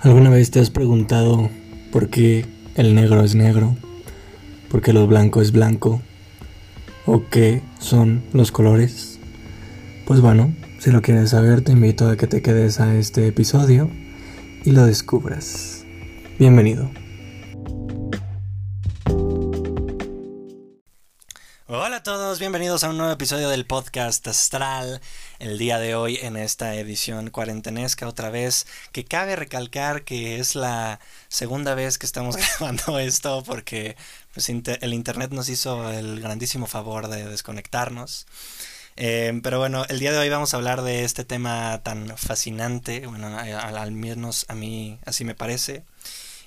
¿Alguna vez te has preguntado por qué el negro es negro? ¿Por qué lo blanco es blanco? ¿O qué son los colores? Pues bueno, si lo quieres saber te invito a que te quedes a este episodio y lo descubras. Bienvenido. Bienvenidos a un nuevo episodio del podcast Astral. El día de hoy en esta edición cuarentenesca otra vez, que cabe recalcar que es la segunda vez que estamos grabando esto porque pues, el internet nos hizo el grandísimo favor de desconectarnos. Eh, pero bueno, el día de hoy vamos a hablar de este tema tan fascinante, bueno, al menos a mí así me parece.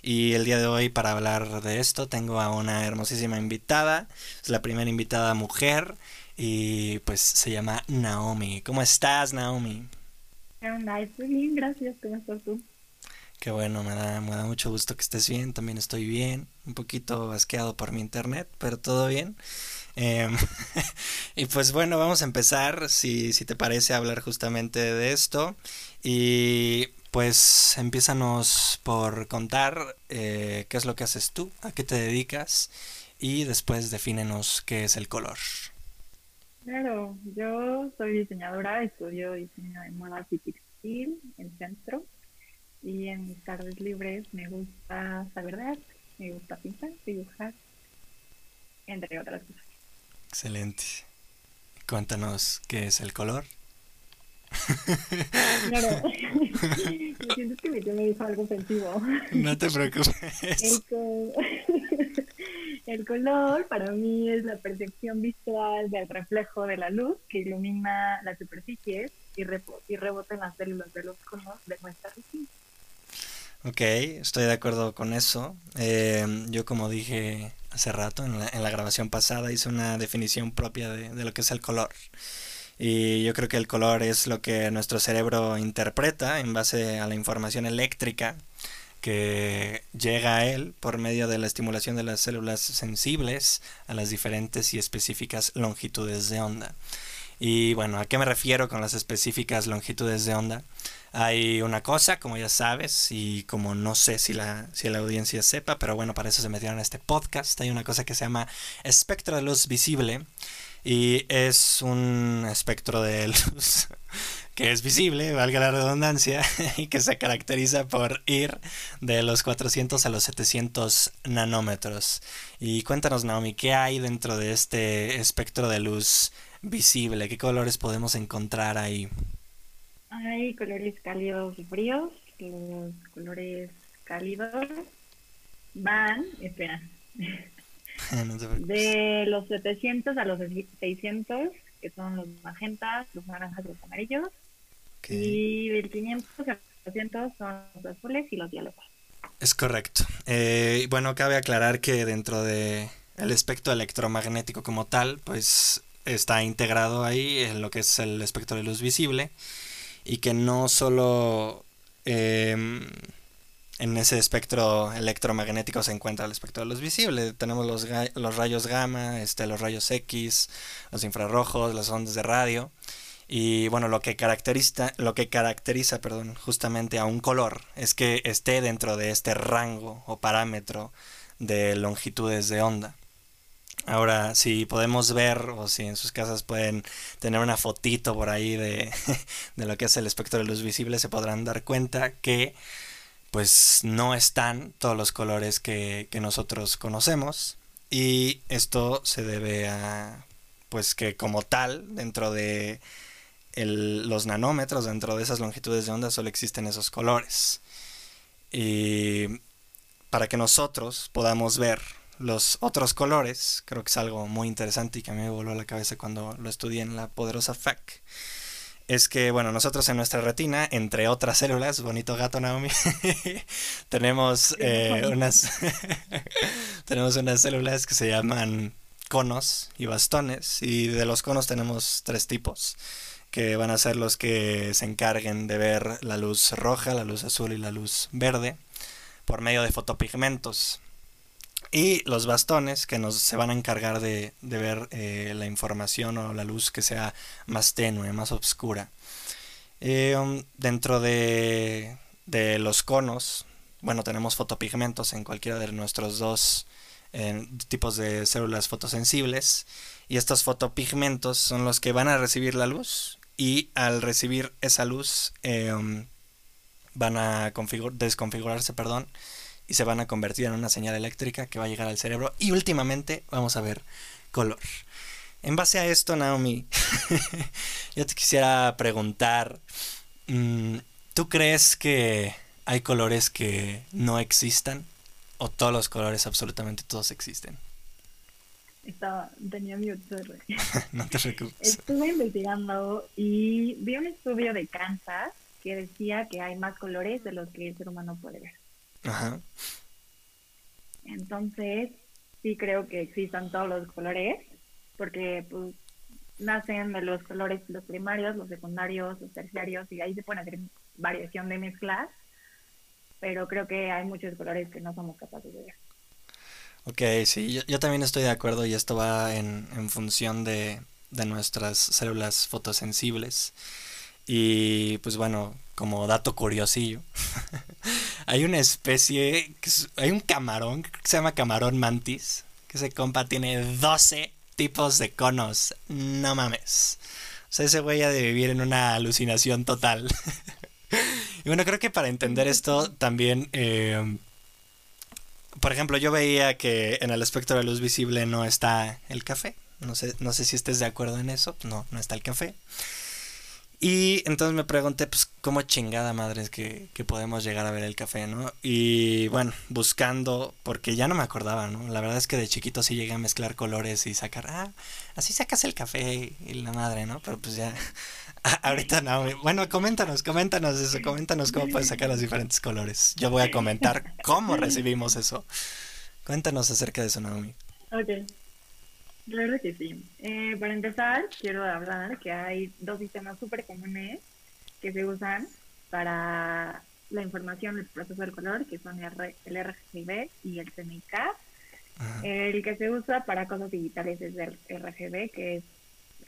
Y el día de hoy para hablar de esto tengo a una hermosísima invitada. Es la primera invitada mujer y pues se llama Naomi. ¿Cómo estás, Naomi? Estoy bien, gracias. ¿Cómo estás tú? Qué bueno, me da, me da mucho gusto que estés bien. También estoy bien. Un poquito asqueado por mi internet, pero todo bien. Em, y pues bueno, vamos a empezar, si, si te parece, a hablar justamente de esto. Y pues empiezanos por contar eh, qué es lo que haces tú, a qué te dedicas y después defínenos qué es el color. Claro, yo soy diseñadora, estudio diseño de moda y textil en centro y en mis tardes libres me gusta saber de arte, me gusta pintar, dibujar, entre otras cosas. Excelente. Cuéntanos qué es el color. Claro. Lo siento que mi tío me dijo algo ofensivo. No te preocupes. El, color para mí es la percepción visual del reflejo de la luz que ilumina las superficies y, y rebota en las células de los conos de nuestra retina. Ok, estoy de acuerdo con eso. Eh, yo como dije hace rato en la, en la, grabación pasada hice una definición propia de, de lo que es el color. Y yo creo que el color es lo que nuestro cerebro interpreta en base a la información eléctrica que llega a él por medio de la estimulación de las células sensibles a las diferentes y específicas longitudes de onda. Y bueno, ¿a qué me refiero con las específicas longitudes de onda? Hay una cosa, como ya sabes, y como no sé si la, si la audiencia sepa, pero bueno, para eso se metieron a este podcast, hay una cosa que se llama espectro de luz visible, y es un espectro de luz que es visible, valga la redundancia, y que se caracteriza por ir de los 400 a los 700 nanómetros. Y cuéntanos, Naomi, ¿qué hay dentro de este espectro de luz visible? ¿Qué colores podemos encontrar ahí? Hay colores cálidos y fríos. Los colores cálidos van, espera, de los 700 a los 600, que son los magentas, los naranjas y los amarillos. Y del 500 a los 800 son los azules y los violetas. Es correcto. Eh, bueno, cabe aclarar que dentro de el espectro electromagnético como tal, pues está integrado ahí en lo que es el espectro de luz visible y que no solo em, en ese espectro electromagnético se encuentra el espectro de luz visible. Tenemos los, los rayos gamma, este, los rayos X, los infrarrojos, las ondas de radio. Y bueno, lo que caracteriza, lo que caracteriza perdón, justamente a un color es que esté dentro de este rango o parámetro de longitudes de onda. Ahora, si podemos ver o si en sus casas pueden tener una fotito por ahí de, de lo que es el espectro de luz visible, se podrán dar cuenta que pues no están todos los colores que, nosotros conocemos. Y esto se debe a pues que como tal dentro de los nanómetros dentro de esas longitudes de onda solo existen esos colores. Y para que nosotros podamos ver los otros colores creo que es algo muy interesante y que a mí me voló la cabeza cuando lo estudié en la poderosa FAC es que, bueno, nosotros en nuestra retina, entre otras células, bonito gato Naomi, tenemos eh, unas tenemos unas células que se llaman conos y bastones y de los conos tenemos tres tipos que van a ser los que se encarguen de ver la luz roja, la luz azul y la luz verde por medio de fotopigmentos. Y los bastones que nos se van a encargar de, ver eh, la información o la luz que sea más tenue, más oscura. Eh, um, dentro de, de los conos, bueno, tenemos fotopigmentos en cualquiera de nuestros dos tipos de células fotosensibles y estos fotopigmentos son los que van a recibir la luz y al recibir esa luz em, van a desconfigurarse, perdón, y se van a convertir en una señal eléctrica que va a llegar al cerebro y últimamente vamos a ver color. En base a esto, Naomi, yo te quisiera preguntar, mm, ¿tú crees que hay colores que no existan? ¿O todos los colores, absolutamente todos existen? Estaba, tenía mi no te preocupes. Estuve investigando y vi un estudio de Kansas que decía que hay más colores de los que el ser humano puede ver. Ajá. Entonces, sí creo que existan todos los colores, porque pues nacen de los colores los primarios, los secundarios, los terciarios, y ahí se puede hacer variación de mezclas, pero creo que hay muchos colores que no somos capaces de ver. Ok, sí, yo, también estoy de acuerdo y esto va en, en función de, de nuestras células fotosensibles. Y pues bueno, como dato curiosillo, hay una especie, hay un camarón que se llama camarón mantis, que ese compa tiene 12 tipos de conos. No mames. O sea, ese güey ha de vivir en una alucinación total. y bueno, creo que para entender esto también... Eh, por ejemplo, yo veía que en el espectro de luz visible no está el café. No sé, no sé si estés de acuerdo en eso. No, no está el café. Y entonces me pregunté, pues, cómo chingada madre es que, podemos llegar a ver el café, ¿no? Y bueno, buscando, porque ya no me acordaba, ¿no? La verdad es que de chiquito sí llegué a mezclar colores y sacar, ah, así sacas el café y la madre, ¿no? Pero pues ya, ahorita no. Bueno, coméntanos, coméntanos eso, coméntanos cómo puedes sacar los diferentes colores. Yo voy a comentar cómo recibimos eso. Cuéntanos acerca de eso, Naomi. Ok. Claro que sí. Eh, para empezar, quiero hablar que hay dos sistemas súper comunes que se usan para la información del proceso del color, que son el, RGB y el CMYK. El que se usa para cosas digitales es el RGB, que es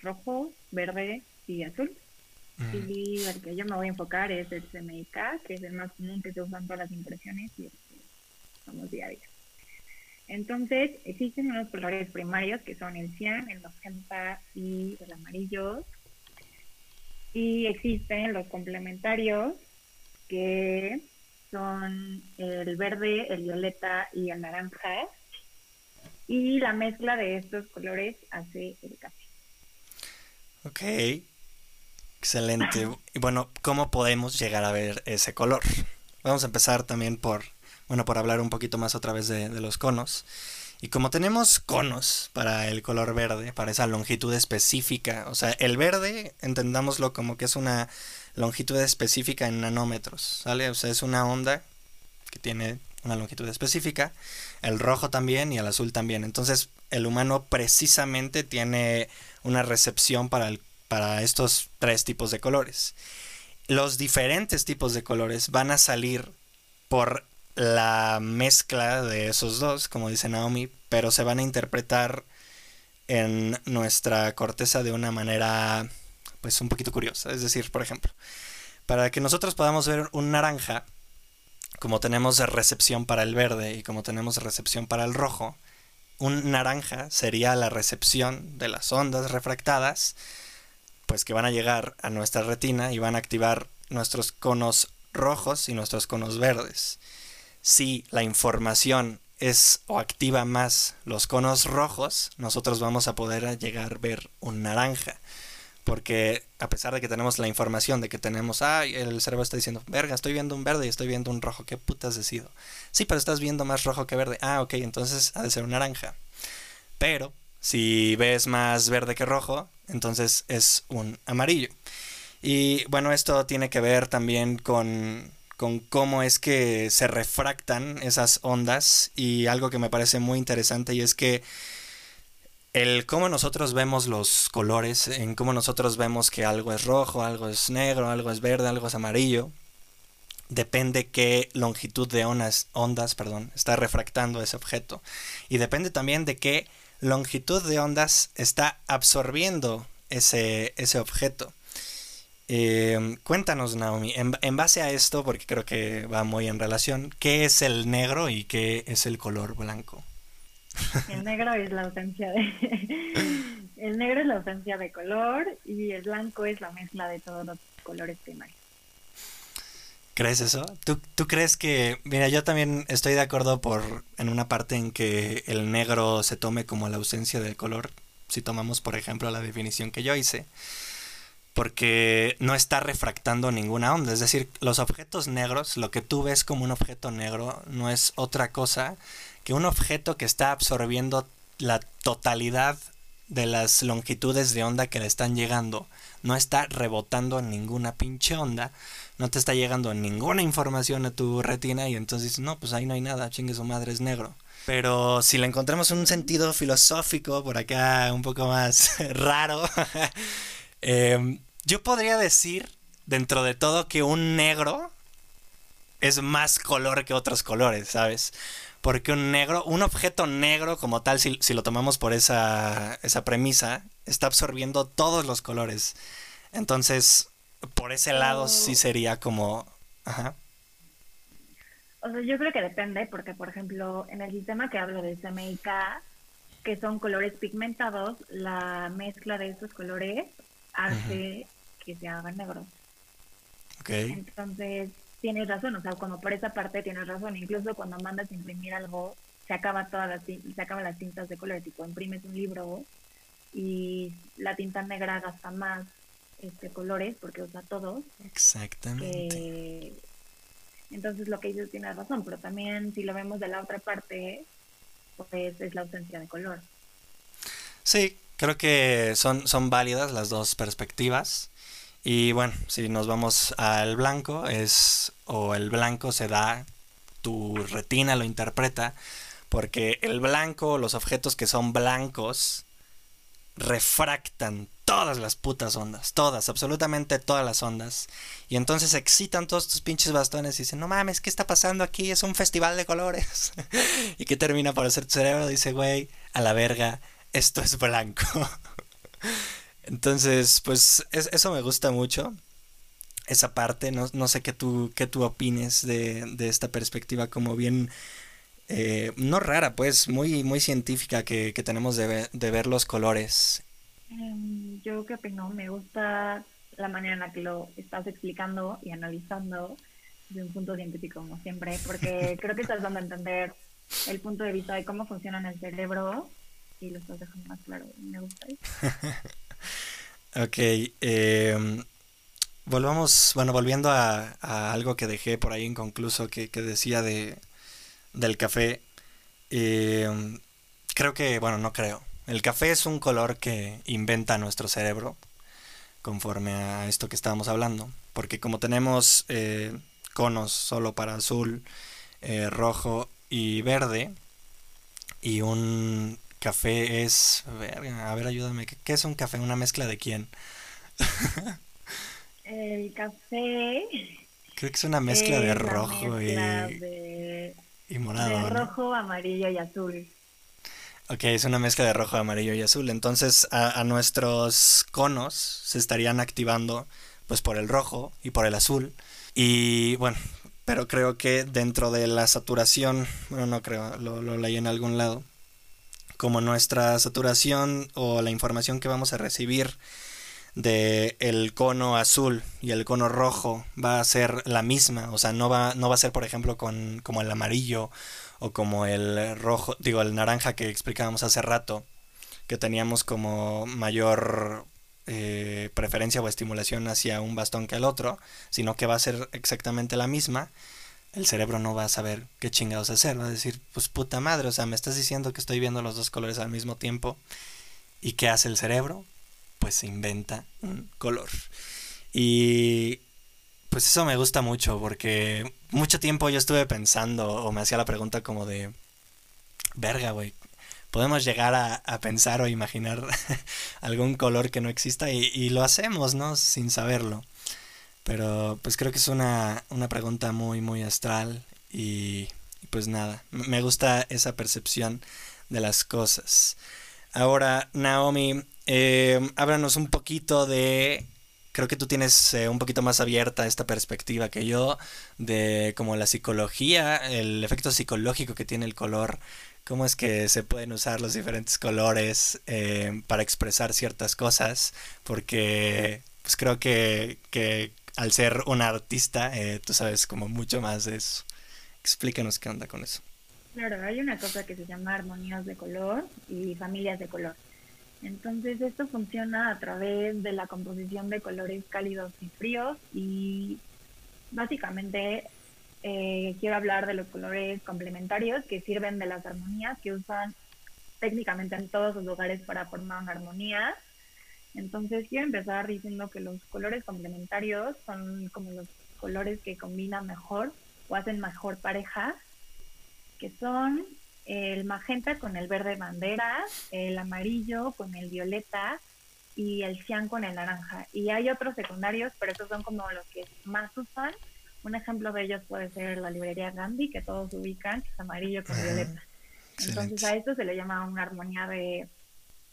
rojo, verde y azul. Y el que yo me voy a enfocar es el CMYK, que es el más común que se usa en todas las impresiones y somos día a día. Entonces, existen unos colores primarios que son el cian, el magenta y el amarillo. Y existen los complementarios que son el verde, el violeta y el naranja. Y la mezcla de estos colores hace el café. Ok, excelente. Y bueno, ¿cómo podemos llegar a ver ese color? Vamos a empezar también por bueno, por hablar un poquito más otra vez de, los conos. Y como tenemos conos para el color verde, para esa longitud específica, o sea, el verde, entendámoslo como que es una longitud específica en nanómetros, ¿sale? O sea, es una onda que tiene una longitud específica, el rojo también y el azul también. Entonces, el humano precisamente tiene una recepción para, el, para estos tres tipos de colores. Los diferentes tipos de colores van a salir por la mezcla de esos dos, como dice Naomi, pero se van a interpretar en nuestra corteza de una manera pues un poquito curiosa. Es decir, por ejemplo, para que nosotros podamos ver un naranja, como tenemos recepción para el verde y como tenemos recepción para el rojo, un naranja sería la recepción de las ondas refractadas, pues que van a llegar a nuestra retina y van a activar nuestros conos rojos y nuestros conos verdes si la información es o activa más los conos rojos, nosotros vamos a poder llegar a ver un naranja. Porque a pesar de que tenemos la información de que tenemos, ah, el cerebro está diciendo, verga, estoy viendo un verde y estoy viendo un rojo, ¿qué putas decido? Sí, pero estás viendo más rojo que verde. Ah, ok, entonces ha de ser un naranja. Pero si ves más verde que rojo, entonces es un amarillo. Y bueno, esto tiene que ver también con con cómo es que se refractan esas ondas y algo que me parece muy interesante y es que el cómo nosotros vemos los colores, en cómo nosotros vemos que algo es rojo, algo es negro, algo es verde, algo es amarillo, depende qué longitud de ondas, ondas perdón, está refractando ese objeto. Y depende también de qué longitud de ondas está absorbiendo ese, ese objeto. Eh, cuéntanos, Naomi, en, base a esto, porque creo que va muy en relación, ¿qué es el negro y qué es el color blanco? El negro es la ausencia de el negro es la ausencia de color y el blanco es la mezcla de todos los colores primarios. ¿Crees eso? ¿Tú, ¿Tú crees que, mira, yo también estoy de acuerdo por en una parte en que el negro se tome como la ausencia del color, si tomamos por ejemplo la definición que yo hice, porque no está refractando ninguna onda, es decir, los objetos negros, lo que tú ves como un objeto negro no es otra cosa que un objeto que está absorbiendo la totalidad de las longitudes de onda que le están llegando, no está rebotando ninguna pinche onda, no te está llegando ninguna información a tu retina y entonces no, pues ahí no hay nada, chingue su madre es negro. Pero si le encontramos un sentido filosófico por acá un poco más raro, em, yo podría decir dentro de todo que un negro es más color que otros colores, ¿sabes? Porque un negro, un objeto negro como tal, si, si lo tomamos por esa, esa premisa, está absorbiendo todos los colores. Entonces, por ese lado sí sería como... Ajá. O sea, yo creo que depende, porque por ejemplo, en el sistema que hablo de CMYK, que son colores pigmentados, la mezcla de esos colores hace que se hagan negros. Okay. Entonces, tienes razón, o sea, como por esa parte tienes razón, incluso cuando mandas a imprimir algo, se acaba todas las se acaban las tintas de colores, tipo imprimes un libro y la tinta negra gasta más este, colores, porque usa todos. Exactamente. entonces lo que dices tiene razón, pero también si lo vemos de la otra parte, pues es la ausencia de color. Sí, creo que son, son válidas las dos perspectivas. Y bueno, si nos vamos al blanco, es o el blanco se da, tu retina lo interpreta, porque el blanco, los objetos que son blancos, refractan todas las putas ondas, todas, absolutamente todas las ondas. Y entonces excitan todos tus pinches bastones y dicen, no mames, ¿qué está pasando aquí? Es un festival de colores. y que termina por hacer tu cerebro, dice, güey, a la verga, esto es blanco. entonces, pues eso me gusta mucho. Esa parte, no, no sé qué tú, qué tú opines de, de esta perspectiva como bien eh, no rara, pues muy, muy científica que, tenemos de, de, ver los colores. Em, yo qué opino, me gusta la manera en la que lo estás explicando y analizando de un punto científico, como siempre, porque creo que estás dando a entender el punto de vista de cómo funciona en el cerebro y lo estás dejando más claro. Me gusta. ok. Eh, volvamos, bueno, volviendo a, algo que dejé por ahí inconcluso que, que decía de, del café. Eh, creo que, bueno, no creo. El café es un color que inventa nuestro cerebro conforme a esto que estábamos hablando. Porque como tenemos eh, conos solo para azul, rojo y verde, y un café es... A ver, ayúdame. ¿Qué, es un café? ¿Una mezcla de quién? El café... Creo que es una mezcla de rojo y... Y morado. De rojo, amarillo y azul. Ok, es una mezcla de rojo, amarillo y azul. Entonces a, nuestros conos se estarían activando pues por el rojo y por el azul. Y bueno, pero creo que dentro de la saturación, bueno, no creo, lo, lo leí en algún lado, como nuestra saturación o la información que vamos a recibir de el cono azul y el cono rojo va a ser la misma, o sea, no va, no va a ser, por ejemplo, con, como el amarillo o como el rojo, digo, el naranja que explicábamos hace rato, que teníamos como mayor eh, preferencia o estimulación hacia un bastón que el otro, sino que va a ser exactamente la misma, el cerebro no va a saber qué chingados hacer, va a decir, pues puta madre, o sea, me estás diciendo que estoy viendo los dos colores al mismo tiempo, ¿y qué hace el cerebro? pues se inventa un color. Y pues eso me gusta mucho porque mucho tiempo yo estuve pensando o me hacía la pregunta como de, verga, güey, podemos llegar a, pensar o imaginar algún color que no exista y, lo hacemos, ¿no? Sin saberlo. Pero pues creo que es una, una pregunta muy, muy astral y, pues nada, me gusta esa percepción de las cosas. Ahora, Naomi, eh, háblanos un poquito de creo que tú tienes eh, un poquito más abierta esta perspectiva que yo de como la psicología, el efecto psicológico que tiene el color, cómo es que se pueden usar los diferentes colores eh, para expresar ciertas cosas, porque pues creo que, que al ser un artista, eh, tú sabes como mucho más de eso. Explícanos qué onda con eso. Claro, hay una cosa que se llama armonías de color y familias de color. Entonces esto funciona a través de la composición de colores cálidos y fríos y básicamente eh, quiero hablar de los colores complementarios que sirven de las armonías que usan técnicamente en todos los lugares para formar una armonía. Entonces quiero empezar diciendo que los colores complementarios son como los colores que combinan mejor o hacen mejor pareja, que son el magenta con el verde bandera, el amarillo con el violeta y el cian con el naranja. Y hay otros secundarios, pero estos son como los que más usan. Un ejemplo de ellos puede ser la librería Gandhi, que todos ubican, que es amarillo con violeta. Entonces a esto se le llama una armonía de,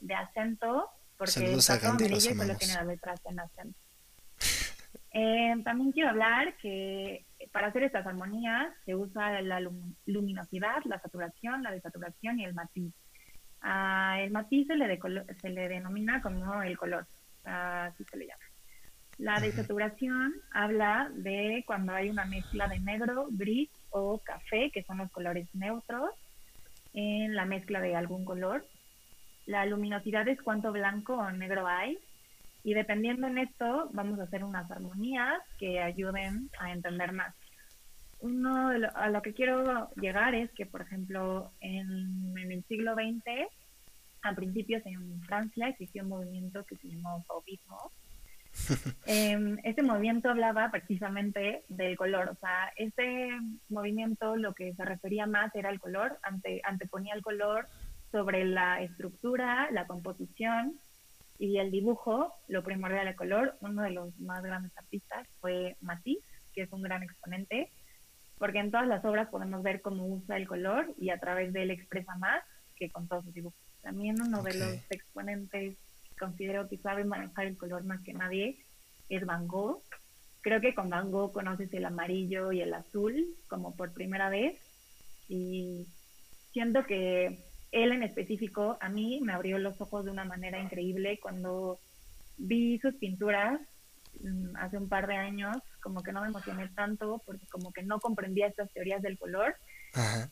de acento, porque está amarillo y solo tiene las letras en acento. Eh, también quiero hablar que para hacer estas armonías se usa la luminosidad, la saturación, la desaturación y el matiz. Ah, el matiz se le, se le denomina como el color, así se le llama. La desaturación habla de cuando hay una mezcla de negro, gris o café, que son los colores neutros, en la mezcla de algún color. La luminosidad es cuánto blanco o negro hay y dependiendo en esto, vamos a hacer unas armonías que ayuden a entender más. Uno a lo que quiero llegar es que, por ejemplo, en, el siglo XX, a principios en Francia existió un movimiento que se llamó Fauvismo. eh, este movimiento hablaba precisamente del color, o sea, este movimiento lo que se refería más era el color, ante, anteponía el color sobre la estructura, la composición y el dibujo, lo primordial de color, uno de los más grandes artistas fue Matisse, que es un gran exponente, porque en todas las obras podemos ver cómo usa el color y a través de él expresa más que con todos sus dibujos. También uno de los exponentes que considero que sabe manejar el color más que nadie es Van Gogh. Creo que con Van Gogh conoces el amarillo y el azul como por primera vez y siento que él en específico a mí me abrió los ojos de una manera increíble cuando vi sus pinturas mm, hace un par de años, como que no me emocioné tanto porque como que no comprendía estas teorías del color.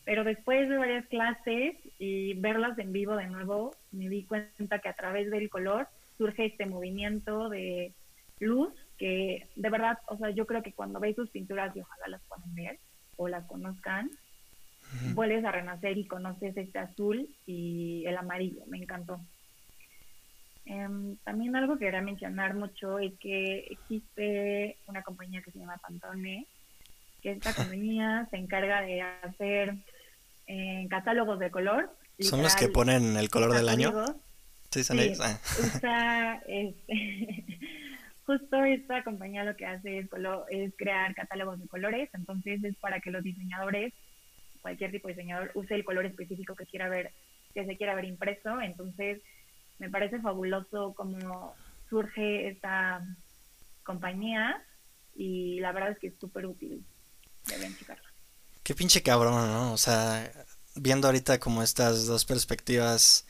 Pero después de varias clases y verlas en vivo de nuevo, me di cuenta que a través del color surge este movimiento de luz que de verdad, o sea, yo creo que cuando veis sus pinturas y ojalá las puedan ver o las conozcan, vuelves a renacer y conoces este azul y el amarillo, me encantó. Em, también algo que quería mencionar mucho es que existe una compañía que se llama Pantone, que esta compañía se encarga de hacer eh, catálogos de color. ¿Son los que ponen el color del año? Sí, son ellos. Ah. este, justo esta compañía lo que hace es, es crear catálogos de colores, entonces es para que los diseñadores cualquier tipo de diseñador use el color específico que quiera ver, que se quiera ver impreso. Entonces, me parece fabuloso cómo surge esta compañía y la verdad es que es súper útil. Deben checarla. Qué pinche cabrón, ¿no? O sea, viendo ahorita como estas dos perspectivas,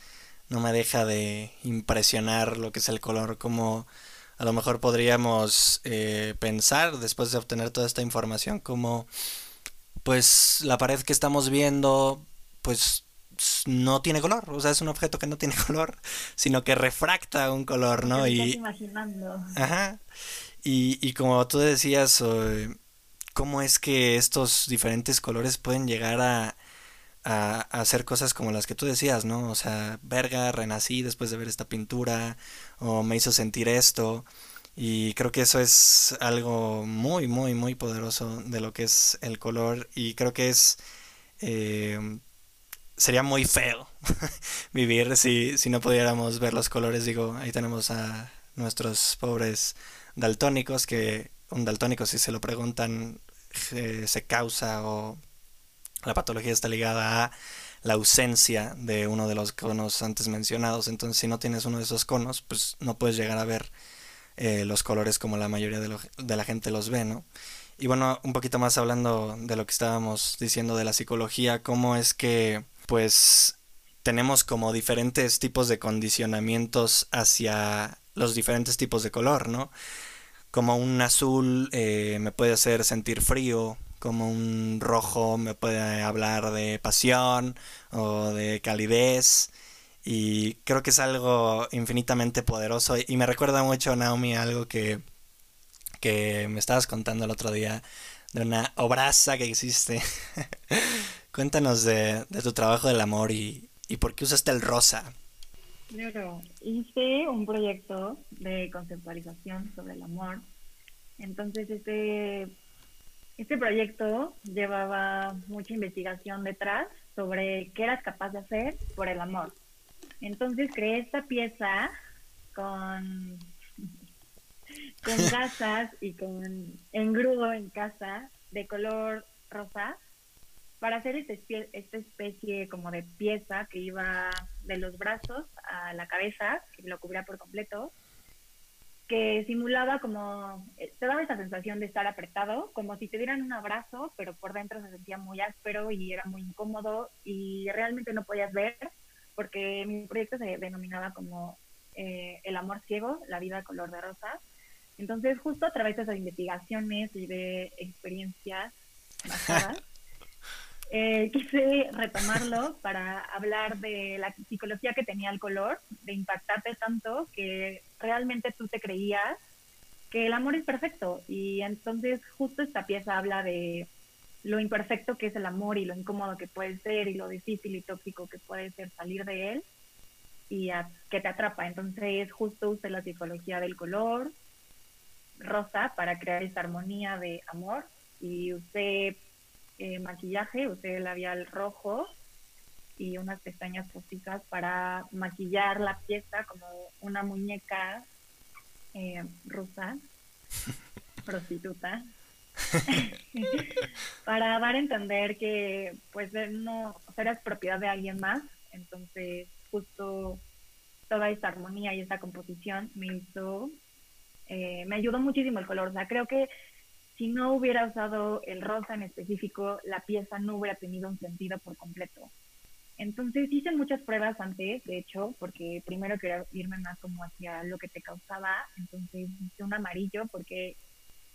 no me deja de impresionar lo que es el color, como a lo mejor podríamos eh, pensar después de obtener toda esta información, como pues la pared que estamos viendo, pues no tiene color, o sea, es un objeto que no tiene color, sino que refracta un color, ¿no? y imaginando. Ajá. Y, y como tú decías, cómo es que estos diferentes colores pueden llegar a, a, a, hacer cosas como las que tú decías, ¿no? O sea, verga, renací después de ver esta pintura, o me hizo sentir esto. Y creo que eso es algo muy, muy, muy poderoso de lo que es el color. Y creo que es... Eh, sería muy feo vivir si, si no pudiéramos ver los colores. Digo, ahí tenemos a nuestros pobres daltónicos, que un daltónico si se lo preguntan se causa o la patología está ligada a la ausencia de uno de los conos antes mencionados. Entonces si no tienes uno de esos conos, pues no puedes llegar a ver eh, los colores como la mayoría de, de la gente los ve, ¿no? Y bueno, un poquito más hablando de lo que estábamos diciendo de la psicología, cómo es que pues tenemos como diferentes tipos de condicionamientos hacia los diferentes tipos de color, ¿no? Como un azul eh, me puede hacer sentir frío, como un rojo me puede hablar de pasión o de calidez. Y creo que es algo infinitamente poderoso. Y me recuerda mucho, Naomi, algo que, que me estabas contando el otro día de una obraza que existe. Cuéntanos de, de, tu trabajo del amor y, y por qué usaste el rosa. Claro, hice un proyecto de conceptualización sobre el amor. Entonces, este, este proyecto llevaba mucha investigación detrás sobre qué eras capaz de hacer por el amor. Entonces creé esta pieza con, con gasas y con engrudo en casa de color rosa para hacer este esta especie como de pieza que iba de los brazos a la cabeza, que lo cubría por completo, que simulaba como, eh, te daba esa sensación de estar apretado, como si te dieran un abrazo, pero por dentro se sentía muy áspero y era muy incómodo y realmente no podías ver, porque mi proyecto se denominaba como eh, El amor ciego, la vida color de rosa. Entonces, justo a través de esas investigaciones y de experiencias basadas, eh, quise retomarlo para hablar de la psicología que tenía el color, de impactarte tanto que realmente tú te creías que el amor es perfecto. Y entonces justo esta pieza habla de lo imperfecto que es el amor y lo incómodo que puede ser y lo difícil y tóxico que puede ser salir de él y que te atrapa. Entonces justo usé la psicología del color rosa para crear esta armonía de amor y usé eh, maquillaje, usé el labial rojo y unas pestañas postizas para maquillar la pieza como una muñeca eh, rusa, prostituta, para dar a entender que pues no eras propiedad de alguien más, entonces justo toda esta armonía y esta composición me hizo, eh, me ayudó muchísimo el color, o sea, creo que si no hubiera usado el rosa en específico, la pieza no hubiera tenido un sentido por completo. Entonces hice muchas pruebas antes, de hecho, porque primero quería irme más como hacia lo que te causaba, entonces hice un amarillo porque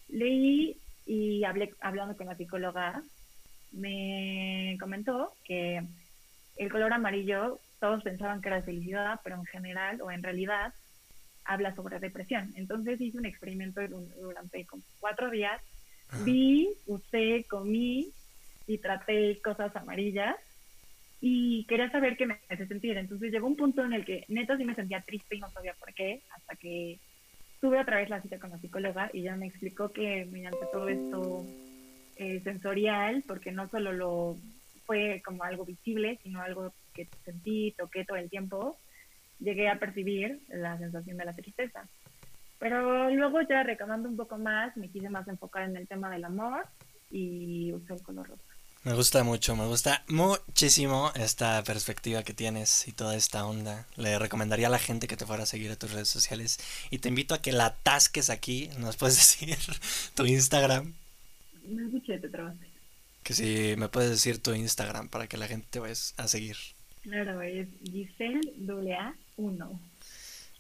leí y hablé hablando con la psicóloga, me comentó que el color amarillo todos pensaban que era felicidad, pero en general o en realidad habla sobre depresión. Entonces hice un experimento durante cuatro días Vi, usé, comí y traté cosas amarillas y quería saber qué me hace sentir. Entonces llegó un punto en el que neta sí me sentía triste y no sabía por qué, hasta que tuve otra vez la cita con la psicóloga y ya me explicó que mediante todo esto eh, sensorial, porque no solo lo fue como algo visible, sino algo que sentí, toqué todo el tiempo, llegué a percibir la sensación de la tristeza. Pero luego ya recabando un poco más, me quise más enfocar en el tema del amor y usé el color rosa. Me gusta mucho, me gusta muchísimo esta perspectiva que tienes y toda esta onda. Le recomendaría a la gente que te fuera a seguir a tus redes sociales y te invito a que la atasques aquí. ¿Nos puedes decir tu Instagram? Me escuché, te trabaste. Que si me puedes decir tu Instagram para que la gente te vaya a seguir. Claro, es Giselle 1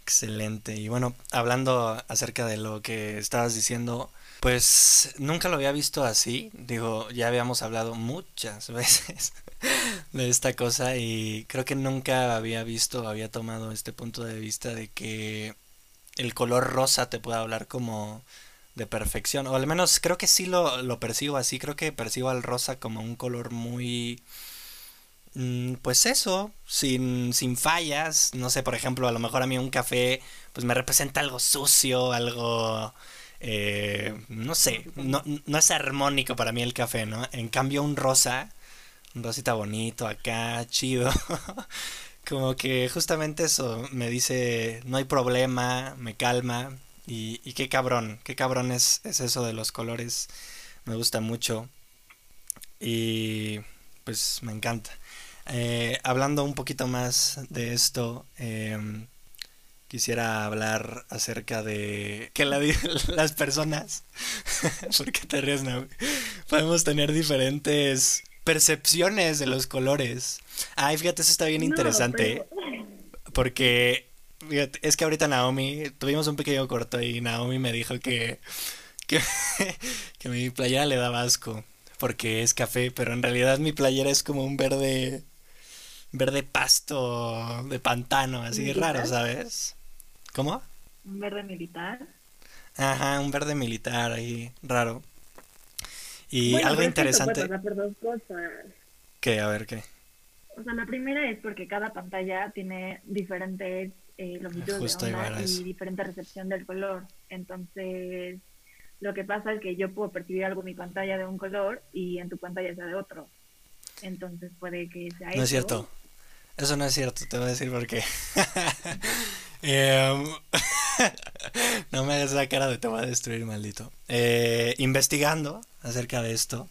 Excelente. Y bueno, hablando acerca de lo que estabas diciendo, pues nunca lo había visto así. Digo, ya habíamos hablado muchas veces de esta cosa y creo que nunca había visto, había tomado este punto de vista de que el color rosa te puede hablar como de perfección. O al menos creo que sí lo, lo percibo así. Creo que percibo al rosa como un color muy Mm, pues eso, sin, sin fallas. No sé, por ejemplo, a lo mejor a mí un café pues me representa algo sucio, algo... Eh, no sé, no, no es armónico para mí el café, ¿no? En cambio un rosa, un rosita bonito acá, chido. Como que justamente eso me dice, no hay problema, me calma. Y, qué cabrón, qué cabrón es, es eso de los colores. Me gusta mucho. Y pues me encanta. Eh, hablando un poquito más de esto, em, quisiera hablar acerca de que la, las personas, ¿por qué te ríes, no? Podemos tener diferentes percepciones de los colores. Ay, fíjate, eso está bien interesante. Porque es que ahorita Naomi, tuvimos un pequeño corto y Naomi me dijo que, que, que mi playera le daba asco porque es café, pero en realidad mi playera es como un verde verde pasto de pantano, así raro, ¿sabes? ¿Cómo? Un verde militar. Ajá, un verde militar ahí, raro. Y algo interesante. por dos cosas. ¿Qué? A ver, ¿qué? O sea, la primera es porque cada pantalla tiene diferentes eh, longitudes de onda y diferente recepción del color. Entonces, lo que pasa es que yo puedo percibir algo en mi pantalla de un color y en tu pantalla sea de otro. Entonces puede que sea No es cierto. Eso no es cierto, te voy a decir por qué. Em, no me hagas la cara de te voy a destruir, maldito. Eh, investigando acerca de esto,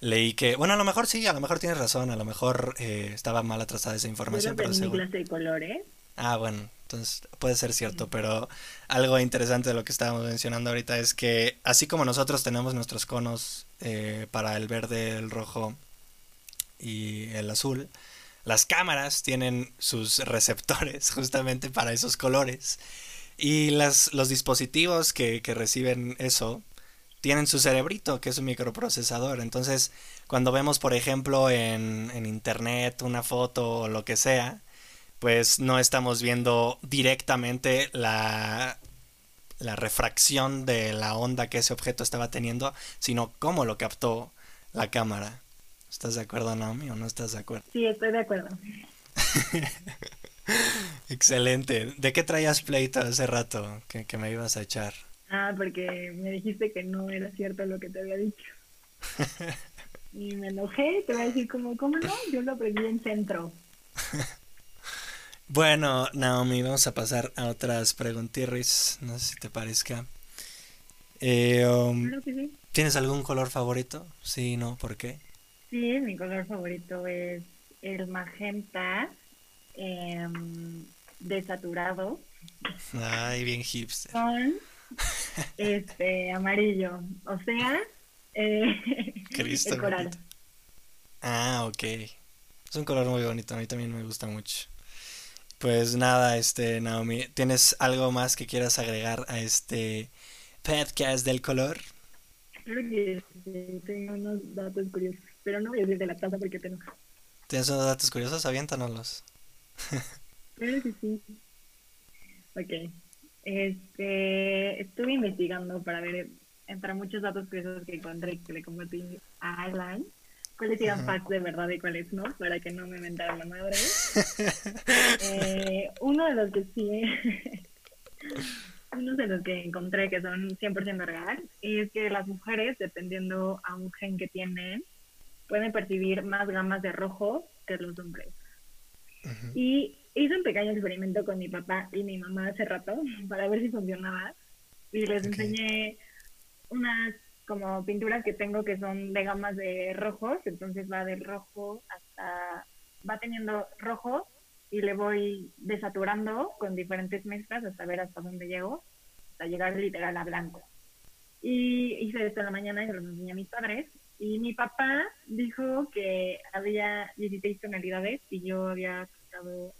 leí que, bueno, a lo mejor sí, a lo mejor tienes razón, a lo mejor eh, estaba mal atrasada esa información. Pero según... de colores. Ah, bueno, entonces puede ser cierto, pero algo interesante de lo que estábamos mencionando ahorita es que así como nosotros tenemos nuestros conos eh, para el verde, el rojo y el azul, las cámaras tienen sus receptores justamente para esos colores. Y las, los dispositivos que, que reciben eso tienen su cerebrito, que es un microprocesador. Entonces, cuando vemos, por ejemplo, en, en internet una foto o lo que sea, pues no estamos viendo directamente la, la refracción de la onda que ese objeto estaba teniendo, sino cómo lo captó la cámara. ¿Estás de acuerdo, Naomi, o no estás de acuerdo? Sí, estoy de acuerdo. Excelente. ¿De qué traías pleito hace rato que, me ibas a echar? Ah, porque me dijiste que no era cierto lo que te había dicho. y me enojé, te voy a decir como, ¿cómo no? Yo lo aprendí en centro. bueno, Naomi, vamos a pasar a otras preguntirris, no sé si te parezca. Eh, um, ¿Tienes algún color favorito? Sí, no, ¿por qué? Sí, mi color favorito es el magenta em, desaturado. Ay, bien hipster. Con este amarillo. O sea, eh, el coral. Ah, ok. Es un color muy bonito, a mí también me gusta mucho. Pues nada, este Naomi, ¿tienes algo más que quieras agregar a este podcast del color? Creo que tengo unos datos curiosos. Pero no voy a decir de la taza porque te enoja. ¿Tienes unos datos curiosos? Aviéntanoslos. Creo que sí. Ok. Este, estuve investigando para ver, entre muchos datos curiosos que encontré que le compartí a Alan, cuáles eran facts de verdad y cuáles no, para que no me inventara la madre. eh, uno de los que sí, uno de los que encontré que son 100% real, es que las mujeres, dependiendo a un gen que tienen, pueden percibir más gamas de rojo que los hombres. Y hice un pequeño experimento con mi papá y mi mamá hace rato para ver si funcionaba. Y les enseñé unas como pinturas que tengo que son de gamas de rojos, entonces va del rojo hasta, va teniendo rojo y le voy desaturando con diferentes mezclas hasta ver hasta dónde llego, hasta llegar literal a blanco. Y hice esto en la mañana y se lo enseñé a mis padres y mi papá dijo que había 16 tonalidades y yo había sacado...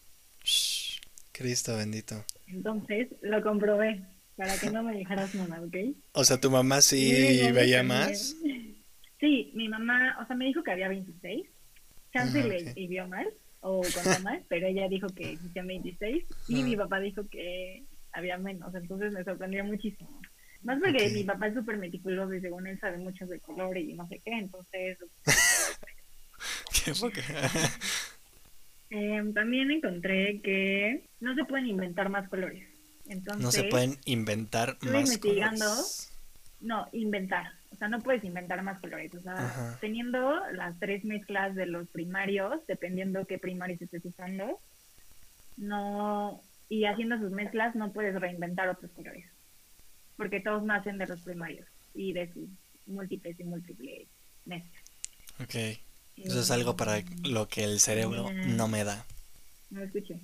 Cristo bendito. Entonces lo comprobé para que no me dejaras nada, ¿ok? O sea, ¿tu mamá sí, veía más? Sí, mi mamá, o sea, me dijo que había 26. Chance le y vio mal o con mal, pero ella dijo que existían 26 y mi papá dijo que había menos, entonces me sorprendió muchísimo. Más porque mi papá es súper meticuloso y según él sabe mucho de color y no sé qué, entonces... ¿Qué eh, también encontré que no se pueden inventar más colores. Entonces, no se pueden inventar más investigando, colores. No, inventar. O sea, no puedes inventar más colores. O sea, teniendo las tres mezclas de los primarios, dependiendo qué primarios estés usando, no y haciendo sus mezclas no puedes reinventar otros colores porque todos nacen de los primarios y de sus múltiples y múltiples mezclas. Ok. Eso es algo para lo que el cerebro no me da. No escuché.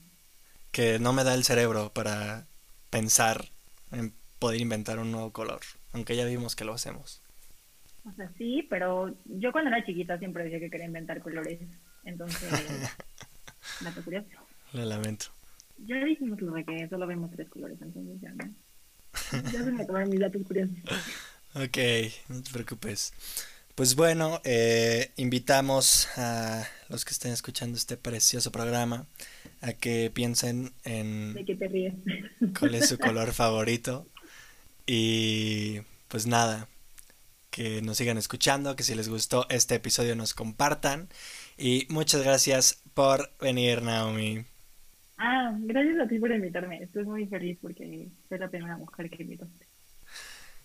que no me da el cerebro para pensar en poder inventar un nuevo color, aunque ya vimos que lo hacemos. O sea, sí, pero yo cuando era chiquita siempre decía que quería inventar colores, entonces, dato curioso. Lo lamento. Ya dijimos lo de que solo vemos tres colores, entonces ya no. Ya se me acabaron mis datos curiosos. Ok, no te preocupes. Pues bueno, eh, invitamos a los que estén escuchando este precioso programa a que piensen en ¿De qué te ríes? cuál es su color favorito. Y pues nada, que nos sigan escuchando, que si les gustó este episodio nos compartan. Y muchas gracias por venir, Naomi. Ah, gracias a ti por invitarme. Estoy muy feliz porque soy la primera mujer que invitaste.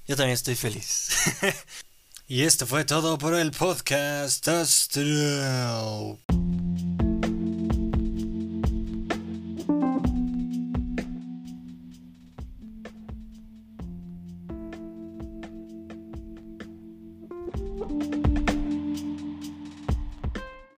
Yo también estoy feliz. y esto fue todo por el podcast Astral.